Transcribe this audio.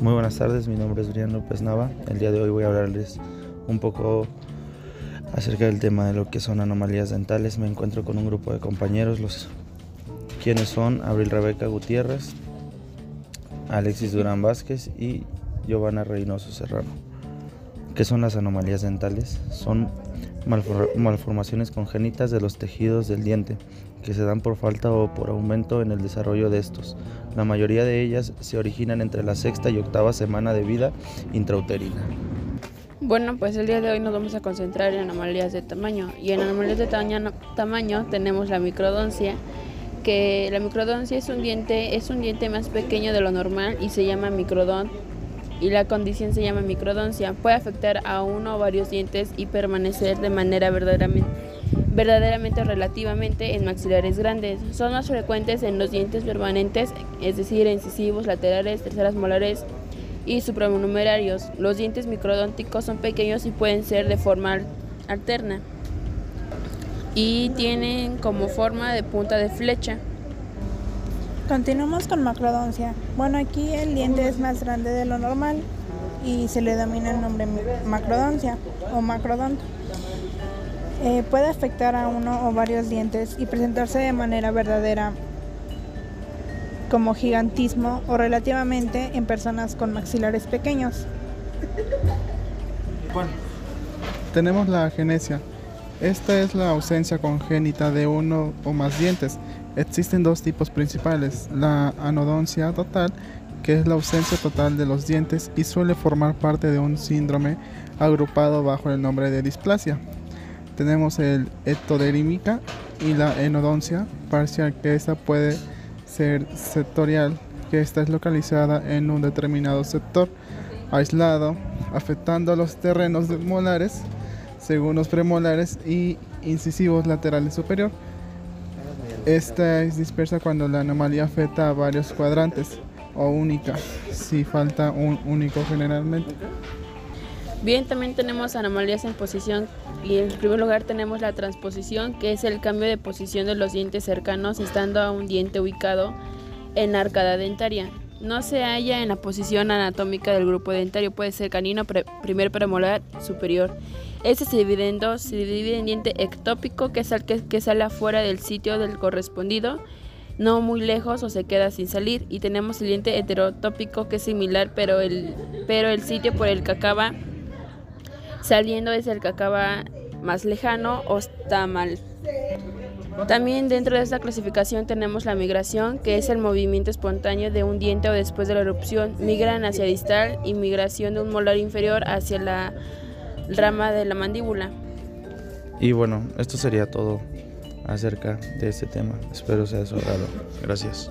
Muy buenas tardes, mi nombre es Brian López Nava. El día de hoy voy a hablarles un poco acerca del tema de lo que son anomalías dentales. Me encuentro con un grupo de compañeros, los quienes son Abril Rebeca Gutiérrez, Alexis Durán Vázquez y Giovanna Reynoso Serrano. ¿Qué son las anomalías dentales? Son malformaciones congénitas de los tejidos del diente que se dan por falta o por aumento en el desarrollo de estos. La mayoría de ellas se originan entre la sexta y octava semana de vida intrauterina. Bueno, pues el día de hoy nos vamos a concentrar en anomalías de tamaño. Y en anomalías de tamaño, tamaño tenemos la microdoncia, que la microdoncia es un diente, es un diente más pequeño de lo normal y se llama microdont y la condición se llama microdoncia. Puede afectar a uno o varios dientes y permanecer de manera verdaderamente verdaderamente relativamente en maxilares grandes. Son más frecuentes en los dientes permanentes, es decir, incisivos, laterales, terceras molares y supranumerarios. Los dientes microdónticos son pequeños y pueden ser de forma alterna y tienen como forma de punta de flecha. Continuamos con macrodoncia. Bueno, aquí el diente es más grande de lo normal y se le domina el nombre macrodoncia o macrodonto. Eh, puede afectar a uno o varios dientes y presentarse de manera verdadera como gigantismo o relativamente en personas con maxilares pequeños. Bueno, tenemos la genesia. Esta es la ausencia congénita de uno o más dientes. Existen dos tipos principales, la anodoncia total, que es la ausencia total de los dientes y suele formar parte de un síndrome agrupado bajo el nombre de displasia tenemos el ectodermica y la enodoncia parcial, que esta puede ser sectorial, que esta es localizada en un determinado sector aislado, afectando a los terrenos molares, según los premolares y incisivos laterales superior. Esta es dispersa cuando la anomalía afecta a varios cuadrantes o única, si falta un único generalmente. Bien, también tenemos anomalías en posición y en primer lugar tenemos la transposición, que es el cambio de posición de los dientes cercanos estando a un diente ubicado en la arcada dentaria. No se halla en la posición anatómica del grupo dentario, puede ser canino, primer premolar, superior. Este se divide en dos, se divide en diente ectópico, que es el que, que sale afuera del sitio del correspondido, no muy lejos o se queda sin salir. Y tenemos el diente heterotópico, que es similar, pero el, pero el sitio por el que acaba saliendo es el que acaba más lejano o está mal. También dentro de esta clasificación tenemos la migración, que es el movimiento espontáneo de un diente o después de la erupción. Migran hacia distal y migración de un molar inferior hacia la rama de la mandíbula. Y bueno, esto sería todo acerca de este tema. Espero sea de su agrado. Gracias.